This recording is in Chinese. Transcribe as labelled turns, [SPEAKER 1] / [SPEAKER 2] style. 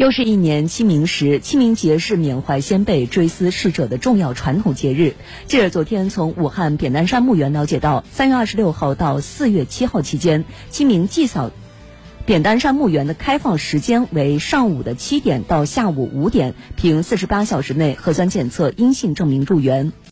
[SPEAKER 1] 又是一年清明时清明节是缅怀先辈追思逝者的重要传统节日。记者昨天从武汉扁担山墓园了解到三月二十六号到四月七号期间清明祭扫扁担山墓园的开放时间为上午的七点到下午五点凭四十八小时内核酸检测阴性证明入园。